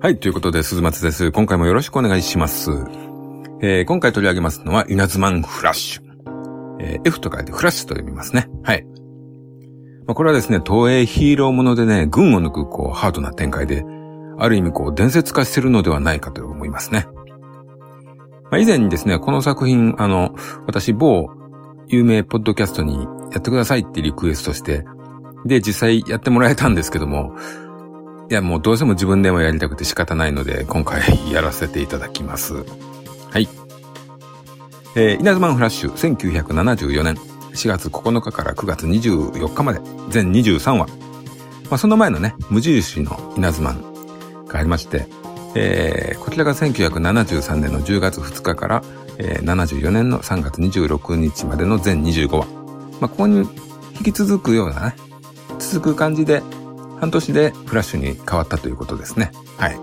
はい、ということで、鈴松です。今回もよろしくお願いします。えー、今回取り上げますのは、稲妻フラッシュ。えー、F と書いてフラッシュと読みますね。はい。まあ、これはですね、東映ヒーローものでね、群を抜く、こう、ハードな展開で、ある意味、こう、伝説化してるのではないかと思いますね。まあ、以前にですね、この作品、あの、私、某有名ポッドキャストにやってくださいってリクエストして、で、実際やってもらえたんですけども、いや、もうどうしても自分でもやりたくて仕方ないので、今回やらせていただきます。はい。えー、稲妻フラッシュ、1974年4月9日から9月24日まで、全23話。まあ、その前のね、無印の稲妻がありまして、えー、こちらが1973年の10月2日から、えー、74年の3月26日までの全25話。まあ、ここに引き続くようなね、続く感じで、半年でフラッシュに変わったということですね。はい。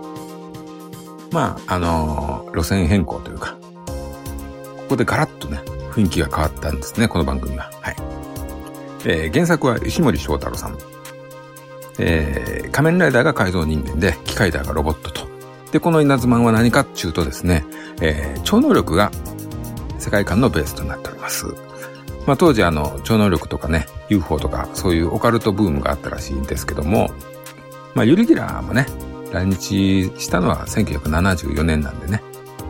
まあ、あのー、路線変更というか、ここでガラッとね、雰囲気が変わったんですね、この番組は。はい。えー、原作は石森章太郎さん。えー、仮面ライダーが改造人間で、機械ダーがロボットと。で、この稲妻は何かっていうとですね、えー、超能力が世界観のベースとなっております。まあ当時あの、超能力とかね、UFO とかそういうオカルトブームがあったらしいんですけども、まあユリギラーもね、来日したのは1974年なんでね、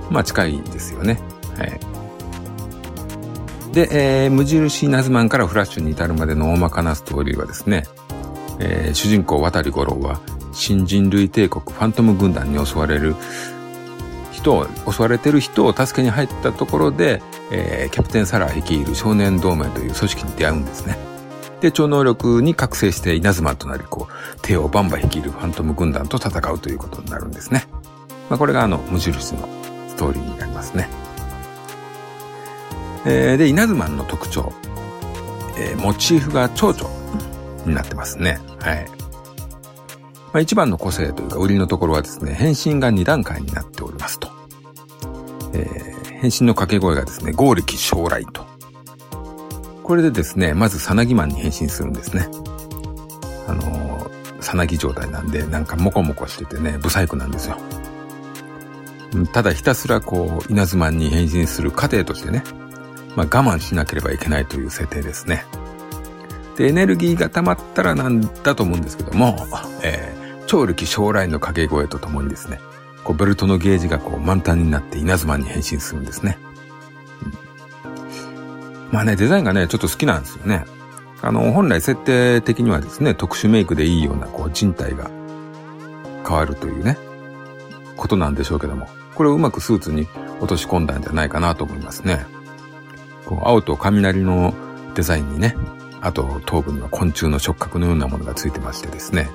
まあ近いですよね。はい。で、えー、無印ナズマンからフラッシュに至るまでの大まかなストーリーはですね、えー、主人公渡り五郎は新人類帝国ファントム軍団に襲われる人を、襲われてる人を助けに入ったところで、えー、キャプテンサラー率いる少年同盟という組織に出会うんですね。で、超能力に覚醒して稲妻となり、こう、帝王バンバ率いるファントム軍団と戦うということになるんですね。まあ、これがあの、無印のストーリーになりますね。えー、で、稲妻の特徴。えー、モチーフが蝶々になってますね。はい。まあ、一番の個性というか売りのところはですね、変身が2段階になっておりますと。えー、変身の掛け声がですね、合力将来と。これでですね、まずさなぎマンに変身するんですね。あのー、さなぎ状態なんで、なんかモコモコしててね、不細工なんですよ。ただひたすらこう、稲妻に変身する過程としてね、まあ、我慢しなければいけないという設定ですね。で、エネルギーが溜まったらなんだと思うんですけども、え、超力将来の掛け声とともにですね、こうベルトのゲージがこう満タンになって稲妻に変身するんですね。うん、まあね、デザインがね、ちょっと好きなんですよね。あの、本来設定的にはですね、特殊メイクでいいようなこう人体が変わるというね、ことなんでしょうけども、これをうまくスーツに落とし込んだんじゃないかなと思いますね。こう青と雷のデザインにね、あと頭部には昆虫の触覚のようなものがついてましてですね、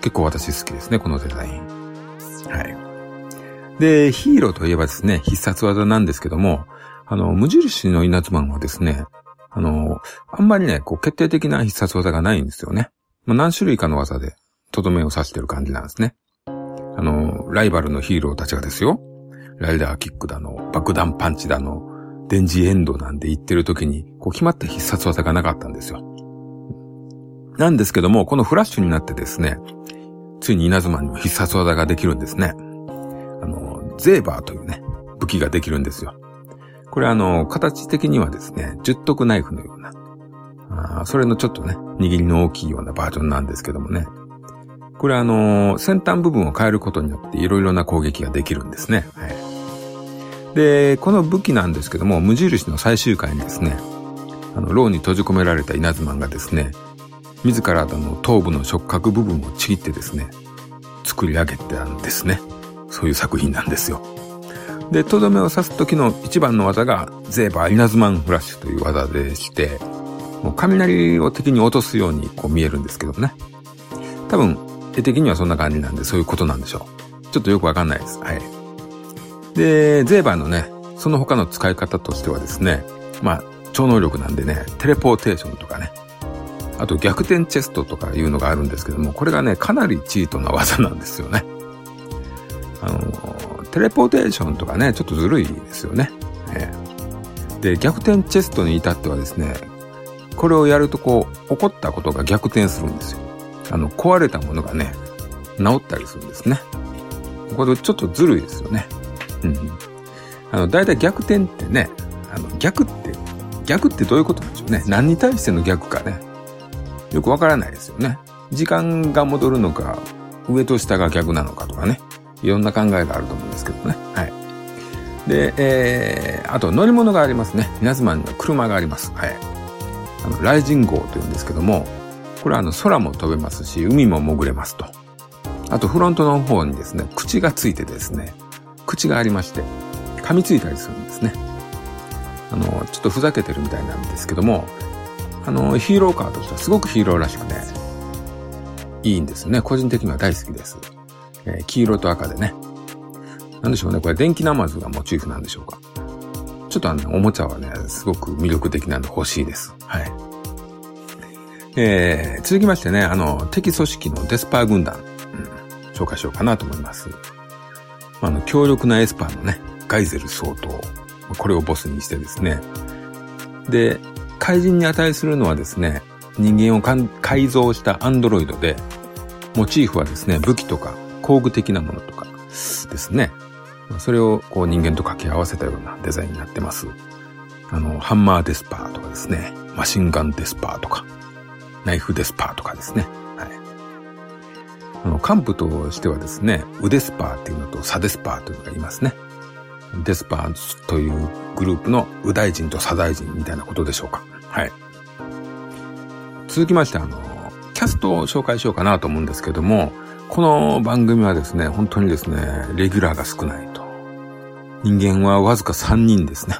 結構私好きですね、このデザイン。はい。で、ヒーローといえばですね、必殺技なんですけども、あの、無印の稲妻はですね、あの、あんまりね、こう、決定的な必殺技がないんですよね。まあ、何種類かの技で、とどめを刺してる感じなんですね。あの、ライバルのヒーローたちがですよ、ライダーキックだの、爆弾パンチだの、電磁エンドなんで言ってる時に、こう決まった必殺技がなかったんですよ。なんですけども、このフラッシュになってですね、ついに稲妻にも必殺技ができるんですね。あの、ゼーバーというね、武器ができるんですよ。これあの、形的にはですね、十徳ナイフのような、あそれのちょっとね、握りの大きいようなバージョンなんですけどもね。これあの、先端部分を変えることによっていろいろな攻撃ができるんですね。はいで、この武器なんですけども、無印の最終回にですね、あの、牢に閉じ込められた稲妻がですね、自らの頭部の触覚部分をちぎってですね、作り上げたんですね。そういう作品なんですよ。で、とどめを刺す時の一番の技が、ゼーバー稲妻フラッシュという技でして、もう雷を敵に落とすようにこう見えるんですけどね。多分、絵的にはそんな感じなんで、そういうことなんでしょう。ちょっとよくわかんないです。はい。で、ゼーバーのね、その他の使い方としてはですね、まあ、超能力なんでね、テレポーテーションとかね、あと逆転チェストとかいうのがあるんですけども、これがね、かなりチートな技なんですよね。あの、テレポーテーションとかね、ちょっとずるいですよね。えー、で、逆転チェストに至ってはですね、これをやるとこう、起こったことが逆転するんですよ。あの、壊れたものがね、治ったりするんですね。これちょっとずるいですよね。うん。あの、だいたい逆転ってね、あの、逆って、逆ってどういうことなんでしょうね。何に対しての逆かね。よくわからないですよね。時間が戻るのか、上と下が逆なのかとかね。いろんな考えがあると思うんですけどね。はい。で、えー、あと乗り物がありますね。稲妻には車があります。はい。あの、ライジン号というんですけども、これはあの、空も飛べますし、海も潜れますと。あと、フロントの方にですね、口がついてですね、口がありまして、噛みついたりするんですね。あの、ちょっとふざけてるみたいなんですけども、あの、ヒーローカーとしてはすごくヒーローらしくね、いいんですね。個人的には大好きです。えー、黄色と赤でね。なんでしょうね。これ電気ナマズがモチーフなんでしょうか。ちょっとあの、おもちゃはね、すごく魅力的なんで欲しいです。はい。えー、続きましてね、あの、敵組織のデスパー軍団、うん、紹介しようかなと思います。あの、強力なエスパーのね、ガイゼル総統、これをボスにしてですね、で、怪人に値するのはですね、人間を改造したアンドロイドで、モチーフはですね、武器とか工具的なものとかですね。それをこう人間と掛け合わせたようなデザインになってます。あの、ハンマーデスパーとかですね、マシンガンデスパーとか、ナイフデスパーとかですね。はい。あの、幹部としてはですね、ウデスパーっていうのとサデスパーというのがいますね。デスパーズというグループの右大臣と左大臣みたいなことでしょうか。はい。続きまして、あの、キャストを紹介しようかなと思うんですけども、この番組はですね、本当にですね、レギュラーが少ないと。人間はわずか3人ですね。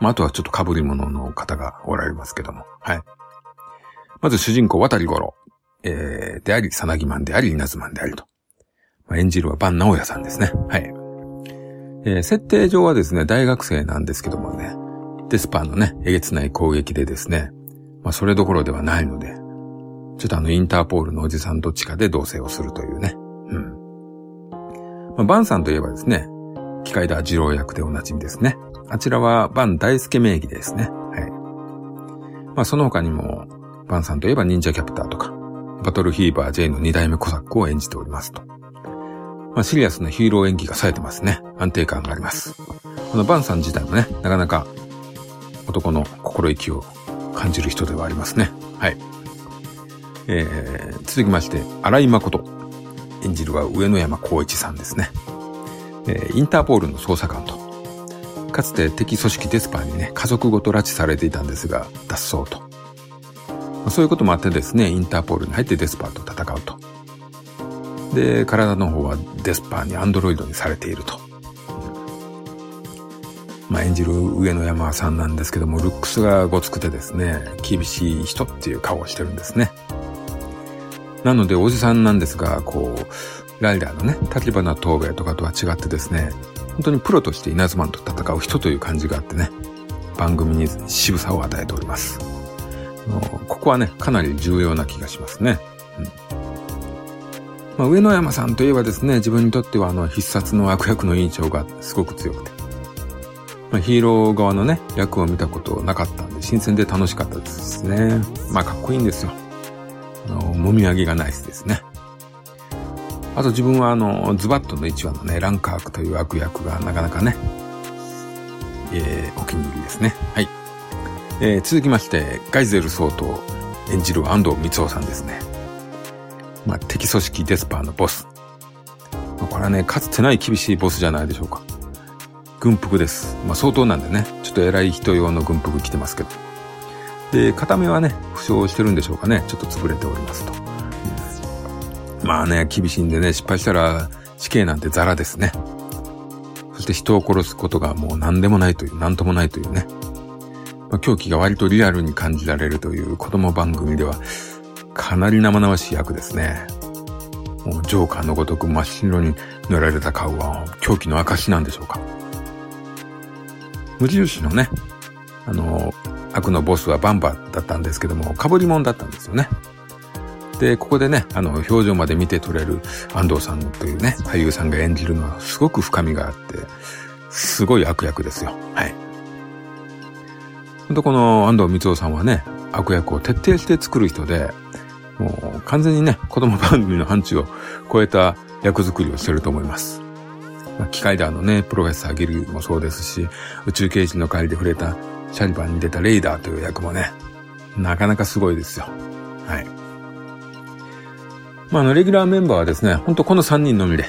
まあ、あとはちょっと被り物の方がおられますけども。はい。まず主人公、渡り五郎。えー、であり、さなぎマンであり、稲妻でありと。まあ、演じるは万直也さんですね。はい。えー、設定上はですね、大学生なんですけどもね、デスパーのね、えげつない攻撃でですね、まあ、それどころではないので、ちょっとあの、インターポールのおじさんと地下で同棲をするというね。うん。まあ、バンさんといえばですね、機械だ二郎役でおなじみですね。あちらはバン大輔名義ですね。はい。まあ、その他にも、バンさんといえば忍者キャプターとか、バトルヒーバー J の二代目コサックを演じておりますと。まあ、シリアスなヒーロー演技が冴えてますね。安定感があります。このバンさん自体もね、なかなか男の心意気を感じる人ではありますね。はい。えー、続きまして、荒井誠。演じるは上野山光一さんですね。えー、インターポールの捜査官と、かつて敵組織デスパーにね、家族ごと拉致されていたんですが、脱走と。まあ、そういうこともあってですね、インターポールに入ってデスパーと戦うと。で、体の方はデスパーにアンドロイドにされていると。まあ、演じる上野山さんなんですけども、ルックスがごつくてですね、厳しい人っていう顔をしてるんですね。なので、おじさんなんですが、こう、ライダーのね、立花東兵衛とかとは違ってですね、本当にプロとして稲妻と戦う人という感じがあってね、番組に渋さを与えております。ここはね、かなり重要な気がしますね。まあ、上野山さんといえばですね、自分にとってはあの必殺の悪役の印象がすごく強くて、まあ、ヒーロー側のね、役を見たことなかったんで、新鮮で楽しかったですね。まあ、かっこいいんですよ。あの、もみあげがナイスですね。あと自分はあの、ズバットの1話のね、ランカークという悪役がなかなかね、えー、お気に入りですね。はい。えー、続きまして、ガイゼル総統演じる安藤光夫さんですね。まあ、敵組織デスパーのボス。これはね、かつてない厳しいボスじゃないでしょうか。軍服です。まあ相当なんでね、ちょっと偉い人用の軍服着てますけど。で、片目はね、負傷してるんでしょうかね。ちょっと潰れておりますと。まあね、厳しいんでね、失敗したら死刑なんてザラですね。そして人を殺すことがもう何でもないという、何ともないというね。まあ、狂気が割とリアルに感じられるという子供番組では、かなり生々しい役ですね。もうジョーカーのごとく真っ白に塗られた顔は狂気の証なんでしょうか。無印のね、あの、悪のボスはバンバだったんですけども、被り物だったんですよね。で、ここでね、あの、表情まで見て取れる安藤さんというね、俳優さんが演じるのはすごく深みがあって、すごい悪役ですよ。はい。ほんとこの安藤光夫さんはね、悪役を徹底して作る人で、もう完全にね、子供番組の範疇を超えた役作りをしてると思います。まあ、機械ダーのね、プロフェッサーギルもそうですし、宇宙刑事の帰りで触れたシャリバンに出たレイダーという役もね、なかなかすごいですよ。はい。まあ、あの、レギュラーメンバーはですね、ほんとこの3人のみで、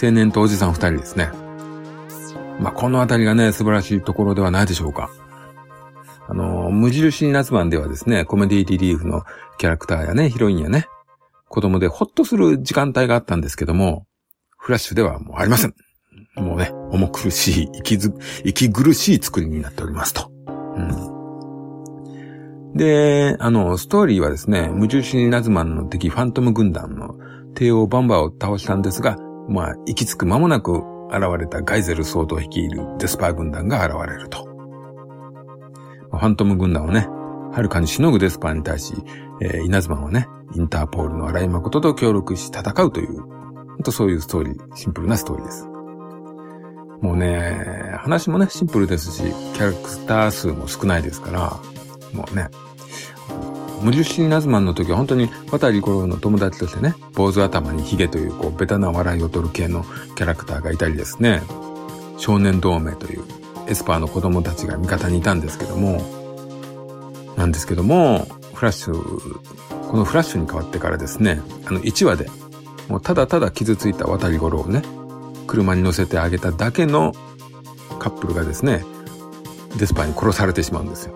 青年とおじさん2人ですね。まあ、このあたりがね、素晴らしいところではないでしょうか。あの、無印夏版ではですね、コメディリリーフのキャラクターやね、ヒロインやね、子供でほっとする時間帯があったんですけども、フラッシュではもうありません。もうね、重苦しい、息ず、息苦しい作りになっておりますと。うん。で、あの、ストーリーはですね、無印ナズマンの敵ファントム軍団の帝王バンバーを倒したんですが、まあ、行き着く間もなく現れたガイゼル総統率いるデスパー軍団が現れると。ファントム軍団をね、はるかにしのぐデスパーに対し、えー、稲妻はね、インターポールの荒井誠と協力し戦うという、ほんとそういうストーリー、シンプルなストーリーです。もうね、話もね、シンプルですし、キャラクター数も少ないですから、もうね、無印ナズマンの時は本当に渡り頃の友達としてね、坊主頭にヒゲというこうベタな笑いを取る系のキャラクターがいたりですね、少年同盟というエスパーの子供たちが味方にいたんですけども、なんですけども、フラッシュ、このフラッシュに変わってからですね、あの1話で、もうただただ傷ついた渡り頃をね、車に乗せてあげただけのカップルがですね、デスパーに殺されてしまうんですよ。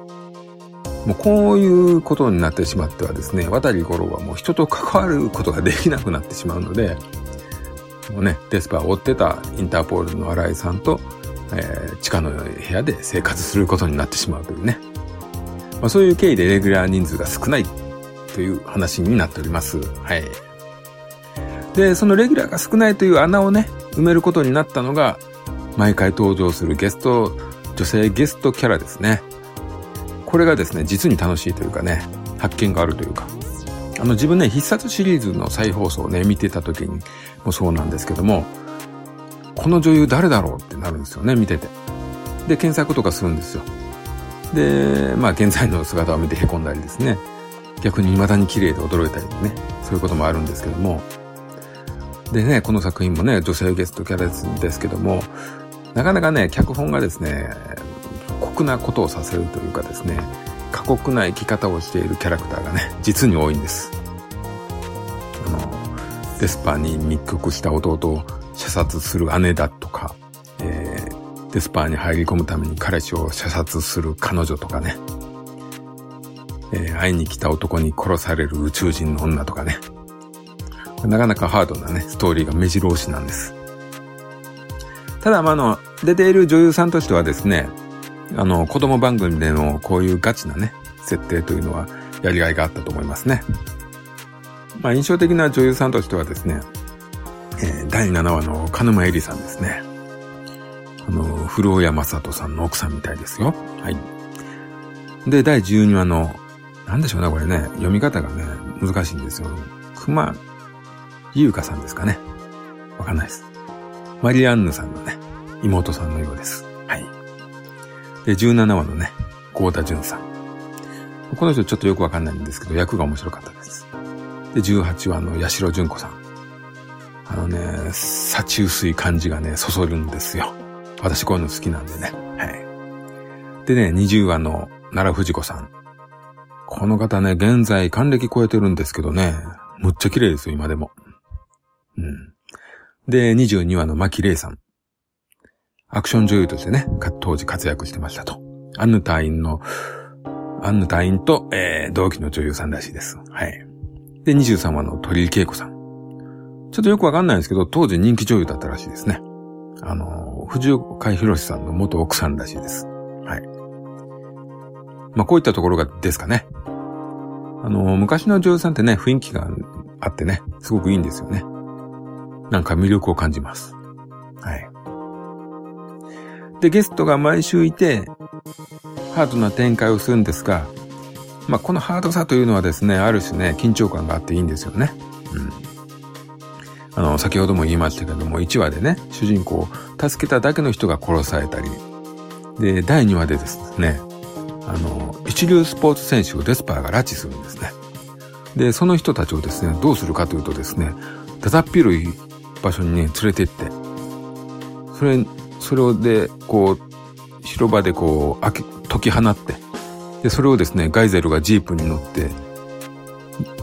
もうこういうことになってしまってはですね、渡り頃はもう人と関わることができなくなってしまうので、もうね、デスパーを追ってたインターポールの新井さんと、えー、地下の部屋で生活することになってしまうというね。まあ、そういう経緯でレギュラー人数が少ないという話になっております。はい。で、そのレギュラーが少ないという穴をね、埋めることになったのが、毎回登場するゲスト、女性ゲストキャラですね。これがですね、実に楽しいというかね、発見があるというか。あの自分ね、必殺シリーズの再放送をね、見てた時にもそうなんですけども、この女優誰だろうってなるんですよね、見てて。で、検索とかするんですよ。で、まあ現在の姿を見て凹んだりですね。逆に未だに綺麗で驚いたりね、そういうこともあるんですけども。でね、この作品もね、女性ゲストキャラですけども、なかなかね、脚本がですね、酷なことをさせるというかですね、過酷な生き方をしているキャラクターがね、実に多いんです。あの、デスパーに密告した弟を射殺する姉だとか、えー、デスパーに入り込むために彼氏を射殺する彼女とかね、えー、会いに来た男に殺される宇宙人の女とかね、なかなかハードなね、ストーリーが目白押しなんです。ただ、まあ、の、出ている女優さんとしてはですね、あの、子供番組でのこういうガチなね、設定というのはやりがいがあったと思いますね。まあ、印象的な女優さんとしてはですね、え、第7話の鹿沼恵里さんですね。あの、古尾山里さんの奥さんみたいですよ。はい。で、第12話の、なんでしょうね、これね、読み方がね、難しいんですよ。熊優香さんですかね。わかんないです。マリアンヌさんのね、妹さんのようです。はい。で、17話のね、ゴータジュンさん。この人ちょっとよくわかんないんですけど、役が面白かったです。で、18話の八代純子さん。あのね、幸薄い感じがね、そそるんですよ。私こういうの好きなんでね。はい。でね、20話の奈良藤子さん。この方ね、現在還暦超えてるんですけどね、むっちゃ綺麗ですよ、今でも。うん。で、22話の牧玲さん。アクション女優としてね、当時活躍してましたと。アンヌ隊員の、アンヌ隊員と、えー、同期の女優さんらしいです。はい。で、23話の鳥居恵子さん。ちょっとよくわかんないんですけど、当時人気女優だったらしいですね。あの、藤岡弘さんの元奥さんらしいです。はい。まあ、こういったところがですかね。あの、昔の女優さんってね、雰囲気があってね、すごくいいんですよね。なんか魅力を感じます。はい。で、ゲストが毎週いて、ハードな展開をするんですが、まあ、このハードさというのはですね、ある種ね、緊張感があっていいんですよね。うん。あの、先ほども言いましたけども、1話でね、主人公を助けただけの人が殺されたり、で、第2話でですね、あの、一流スポーツ選手をデスパーが拉致するんですね。で、その人たちをですね、どうするかというとですね、だだっ広い場所にね、連れて行って、それ、それをで、こう、広場でこう、解き放って、で、それをですね、ガイゼルがジープに乗って、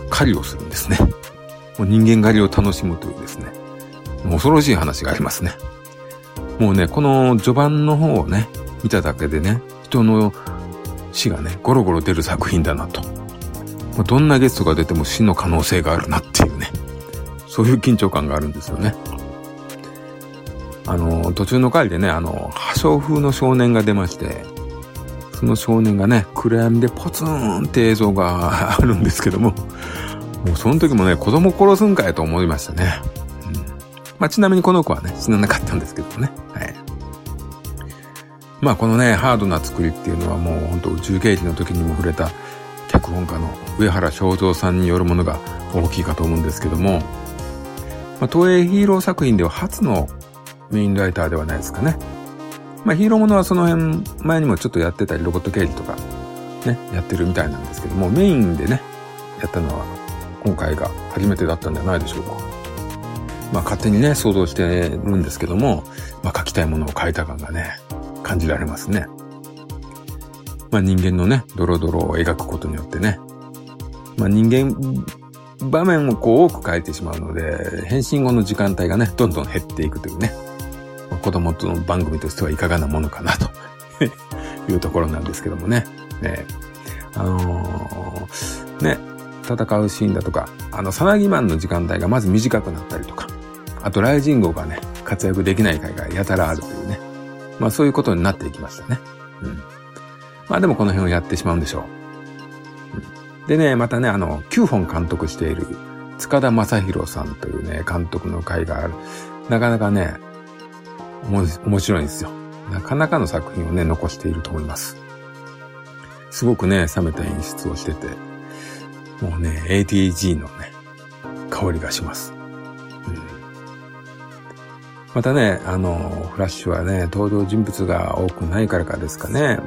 狩りをするんですね。もう人間狩りを楽しむというですね、恐ろしい話がありますね。もうね、この序盤の方をね、見ただけでね、人の死がね、ゴロゴロ出る作品だなと。どんなゲストが出ても死の可能性があるなっていうね。そういう緊張感があるんですよね。あの、途中の回でね、あの、破傷風の少年が出まして、その少年がね、暗闇でポツンって映像があるんですけども、もうその時もね、子供殺すんかいと思いましたね。うん、まあ、ちなみにこの子はね、死ななかったんですけどね。はい。まあこのね、ハードな作りっていうのはもう本当宇宙刑事の時にも触れた脚本家の上原正蔵さんによるものが大きいかと思うんですけども、まあ、東映ヒーロー作品では初のメインライターではないですかね。まあヒーローものはその辺前にもちょっとやってたり、ロボット刑事とかね、やってるみたいなんですけども、メインでね、やったのは今回が初めてだったんじゃないでしょうか。まあ勝手にね、想像してるんですけども、まあ書きたいものを書いた感がね、感じられますね。まあ人間のね、ドロドロを描くことによってね、まあ人間、場面をこう多く書いてしまうので、変身後の時間帯がね、どんどん減っていくというね、まあ、子供との番組としてはいかがなものかなと いうところなんですけどもね。ねあのー、ね、戦うシーンだとか、あの、サナギマンの時間帯がまず短くなったりとか、あとライジンゴがね、活躍できない回がやたらあるというね。まあそういうことになっていきましたね。うん。まあでもこの辺をやってしまうんでしょう。うん、でね、またね、あの、9本監督している塚田正宏さんというね、監督の回がある。なかなかね、面白いんですよ。なかなかの作品をね、残していると思います。すごくね、冷めた演出をしてて、もうね、ATG のね、香りがします。うん、またね、あの、フラッシュはね、登場人物が多くないからかですかね。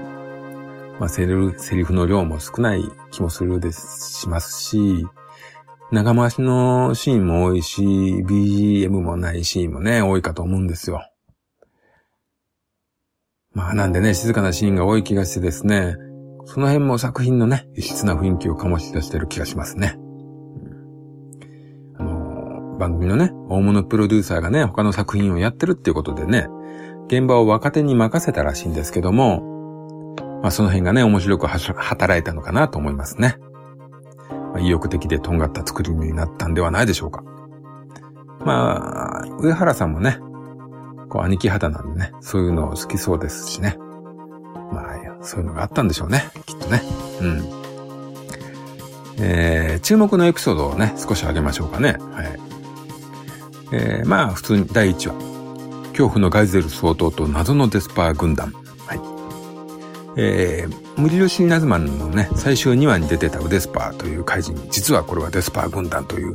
まあ、セリセリフの量も少ない気もするです、しますし、長回しのシーンも多いし、BGM もないシーンもね、多いかと思うんですよ。まあなんでね、静かなシーンが多い気がしてですね、その辺も作品のね、異質な雰囲気を醸し出してる気がしますね。うんあの、番組のね、大物プロデューサーがね、他の作品をやってるっていうことでね、現場を若手に任せたらしいんですけども、まあその辺がね、面白く働いたのかなと思いますね。まあ、意欲的でとんがった作りになったんではないでしょうか。まあ、上原さんもね、こう兄貴肌なんでね、そういうの好きそうですしね。まあ、そういうのがあったんでしょうね。きっとね。うん。えー、注目のエピソードをね、少し上げましょうかね。はい。えー、まあ、普通に第1話。恐怖のガイゼル総統と謎のデスパー軍団。はい。えー、無理シーナズマンのね、最終2話に出てたウデスパーという怪人。実はこれはデスパー軍団という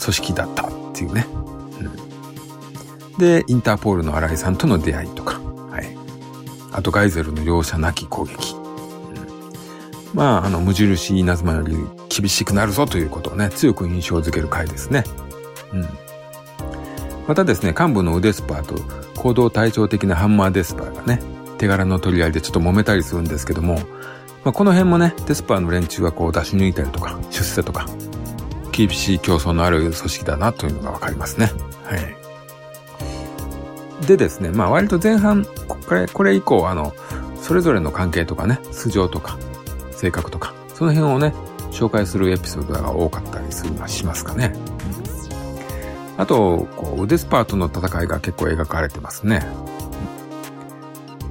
組織だったっていうね。うん、で、インターポールの新井さんとの出会いとか。あとガイゼルの容赦なき攻撃。うん、まあ、あの、無印稲妻より厳しくなるぞということをね、強く印象づける回ですね。うん。またですね、幹部のウデスパーと行動対照的なハンマーデスパーがね、手柄の取り合いでちょっと揉めたりするんですけども、まあ、この辺もね、デスパーの連中はこう出し抜いたりとか、出世とか、厳しい競争のある組織だなというのがわかりますね。はい。でですね、まあ割と前半、これ、これ以降、あの、それぞれの関係とかね、素性とか、性格とか、その辺をね、紹介するエピソードが多かったりするのはしますかね。あと、こう、ウデスパーとの戦いが結構描かれてますね。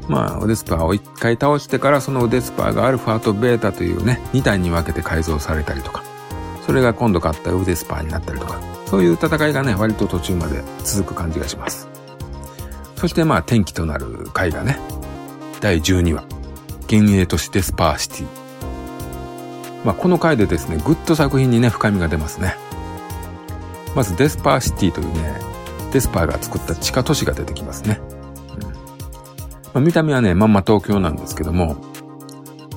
まあ、ウデスパーを一回倒してから、そのウデスパーがアルファとベータというね、2体に分けて改造されたりとか、それが今度買ったウデスパーになったりとか、そういう戦いがね、割と途中まで続く感じがします。そしてまあ転機となる回がね、第12話、幻影都市デスパーシティ。まあこの回でですね、ぐっと作品にね、深みが出ますね。まずデスパーシティというね、デスパーが作った地下都市が出てきますね。うんまあ、見た目はね、まんま東京なんですけども、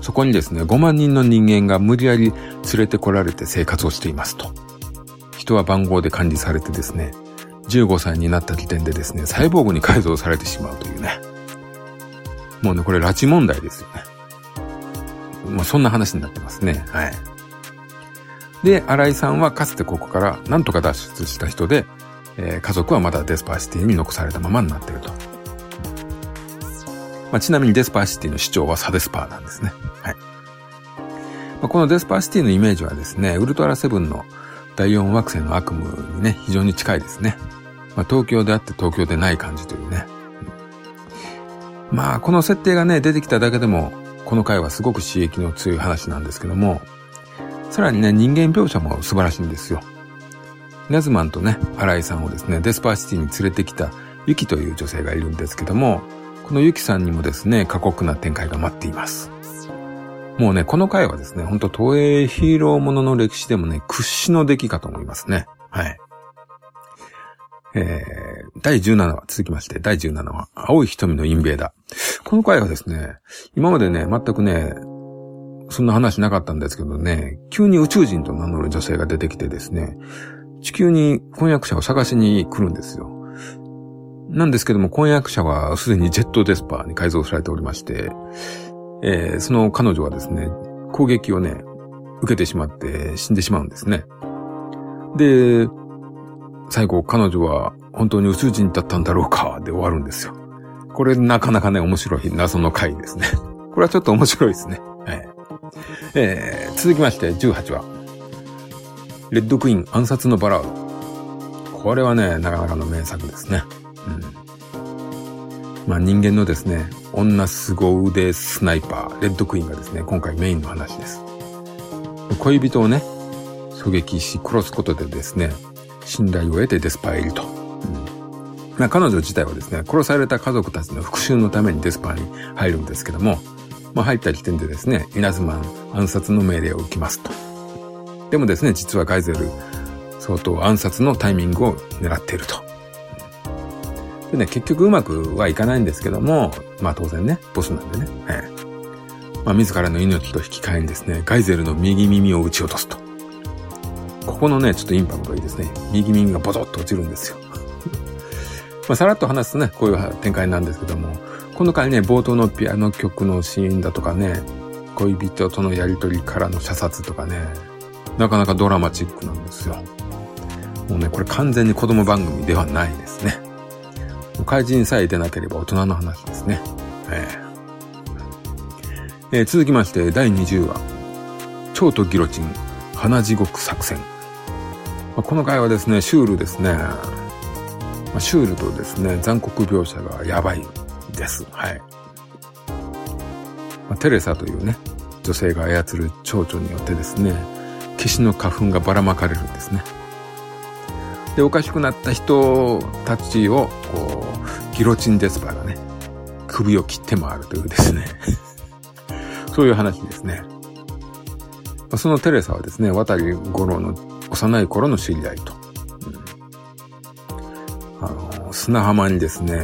そこにですね、5万人の人間が無理やり連れてこられて生活をしていますと。人は番号で管理されてですね、15歳になった時点でですね、サイボーグに改造されてしまうというね。もうね、これ拉致問題ですよね。まあ、そんな話になってますね。はい。で、荒井さんはかつてここから何とか脱出した人で、えー、家族はまだデスパーシティに残されたままになっていると。まあ、ちなみにデスパーシティの市長はサデスパーなんですね。はい。まあ、このデスパーシティのイメージはですね、ウルトラセブンの第4惑星の悪夢にね、非常に近いですね。まあ、東京であって東京でない感じというね。まあ、この設定がね、出てきただけでも、この回はすごく刺激の強い話なんですけども、さらにね、人間描写も素晴らしいんですよ。イナズマンとね、荒井さんをですね、デスパーシティに連れてきたユキという女性がいるんですけども、このユキさんにもですね、過酷な展開が待っています。もうね、この回はですね、ほんと東映ヒーローものの歴史でもね、屈指の出来かと思いますね。はい。えー、第17話、続きまして、第17話、青い瞳のインベーダー。この回はですね、今までね、全くね、そんな話なかったんですけどね、急に宇宙人と名乗る女性が出てきてですね、地球に婚約者を探しに来るんですよ。なんですけども、婚約者はすでにジェットデスパーに改造されておりまして、えー、その彼女はですね、攻撃をね、受けてしまって死んでしまうんですね。で、最後彼女は本当に宇宙人だったんだろうかで終わるんですよ。これなかなかね、面白い謎の回ですね。これはちょっと面白いですね。はい。えー、続きまして18話。レッドクイーン暗殺のバラード。これはね、なかなかの名作ですね。うん。まあ人間のですね、女凄腕スナイパー、レッドクイーンがですね、今回メインの話です。恋人をね、狙撃し殺すことでですね、信頼を得てデスパーへいると。うん、ま彼女自体はですね、殺された家族たちの復讐のためにデスパーに入るんですけども、まあ入った時点でですね、稲妻暗殺の命令を受けますと。でもですね、実はガイゼル相当暗殺のタイミングを狙っていると。でね、結局うまくはいかないんですけども、まあ当然ね、ボスなんでね、ええ、まあ自らの命と引き換えにですね、ガイゼルの右耳を撃ち落とすと。ここのね、ちょっとインパクトがいいですね。右耳がボトッと落ちるんですよ。まあさらっと話すとね、こういう展開なんですけども、この回ね、冒頭のピアノ曲のシーンだとかね、恋人とのやりとりからの射殺とかね、なかなかドラマチックなんですよ。もうね、これ完全に子供番組ではないですね。怪人さえ出なければ大人の話ですね。えー、えー、続きまして、第20話。蝶とギロチン、花地獄作戦。まあ、この回はですね、シュールですね。まあ、シュールとですね、残酷描写がやばいです。はい。まあ、テレサというね、女性が操る蝶々によってですね、消しの花粉がばらまかれるんですね。で、おかしくなった人たちを、こう、ギロチンデスパーがね、首を切って回るというですね そういう話ですね。そのテレサはですね、渡り五郎の幼い頃の知り合いと。うん、あの、砂浜にですね、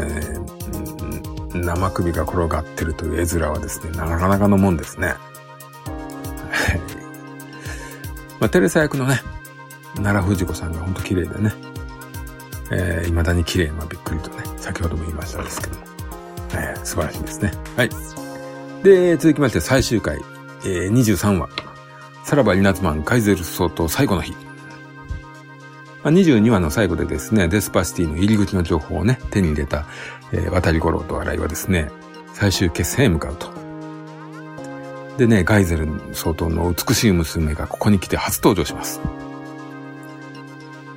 生首が転がってるという絵面はですね、なかなかのもんですね。まあ、テレサ役のね、奈良藤子さんが本当綺麗でね、えー、未だに綺麗なびっくりとね、先ほども言いましたですけども、えー、素晴らしいですね。はい。で、続きまして最終回、えー、23話、さらば稲妻カイゼル総統最後の日。まあ、22話の最後でですね、デスパシティの入り口の情報をね、手に入れた、えー、渡り五郎と新井はですね、最終決戦へ向かうと。でね、ガイゼル総統の美しい娘がここに来て初登場します。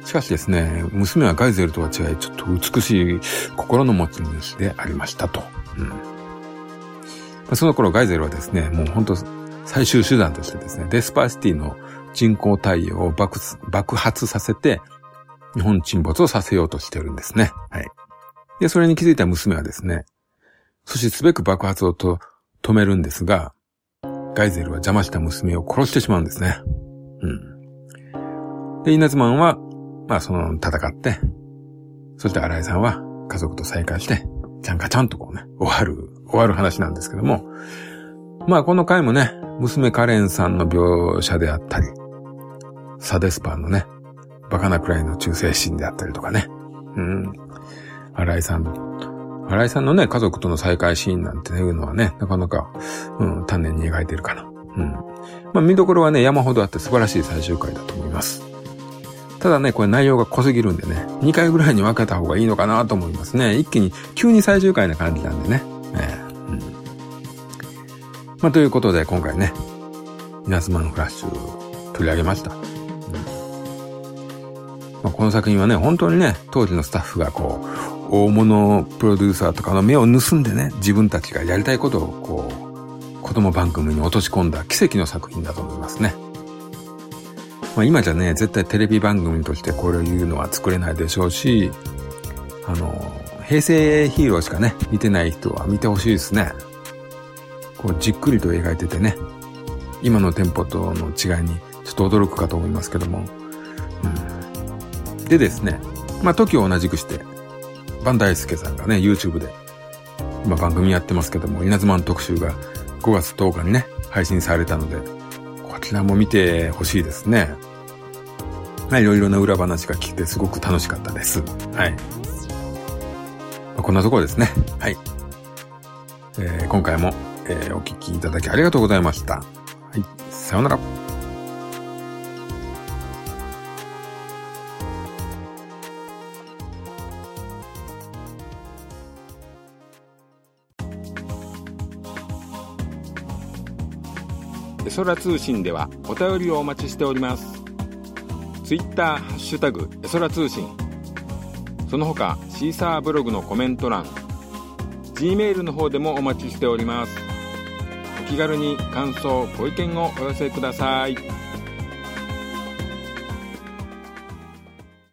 しかしですね、娘はガイゼルとは違い、ちょっと美しい心の持ち主でありましたと。うん、まあその頃ガイゼルはですね、もう本当最終手段としてですね、デスパーシティの人工太陽を爆爆発させて、日本沈没をさせようとしてるんですね。はい。で、それに気づいた娘はですね、阻止すべく爆発をと止めるんですが、ガイゼルは邪魔した娘を殺してしまうんですね。うん。で、イナズマンはまあその戦って、そして新井さんは家族と再会して、ちゃんかちゃんとこうね、終わる、終わる話なんですけども、まあこの回もね、娘カレンさんの描写であったり、サデスパンのね、バカなくらいの忠誠心であったりとかね。うん。新井さん。新井さんのね、家族との再会シーンなんていうのはね、なかなか、うん、丹念に描いてるかな。うん。まあ見どころはね、山ほどあって素晴らしい最終回だと思います。ただね、これ内容が濃すぎるんでね、2回ぐらいに分けた方がいいのかなと思いますね。一気に、急に最終回な感じなんでね。えーうん、まあ、ということで、今回ね、稲妻のフラッシュ取り上げました。まあ、この作品はね、本当にね、当時のスタッフがこう、大物プロデューサーとかの目を盗んでね、自分たちがやりたいことをこう、子供番組に落とし込んだ奇跡の作品だと思いますね。まあ、今じゃね、絶対テレビ番組としてこれを言うのは作れないでしょうし、あの、平成ヒーローしかね、見てない人は見てほしいですね。こう、じっくりと描いててね、今のテンポとの違いにちょっと驚くかと思いますけども。でですね、まあ、時を同じくして、バンダイスケさんがね、YouTube で、今番組やってますけども、稲妻の特集が5月10日にね、配信されたので、こちらも見てほしいですね。はい、いろいろな裏話が聞いてすごく楽しかったです。はい。まあ、こんなところですね。はい。えー、今回も、えー、お聞きいただきありがとうございました。はい、さようなら。空通信ではお便りをお待ちしております。ツイッターハッシュタグえそら通信。その他シーサーブログのコメント欄 G メールの方でもお待ちしております。お気軽に感想ご意見をお寄せください。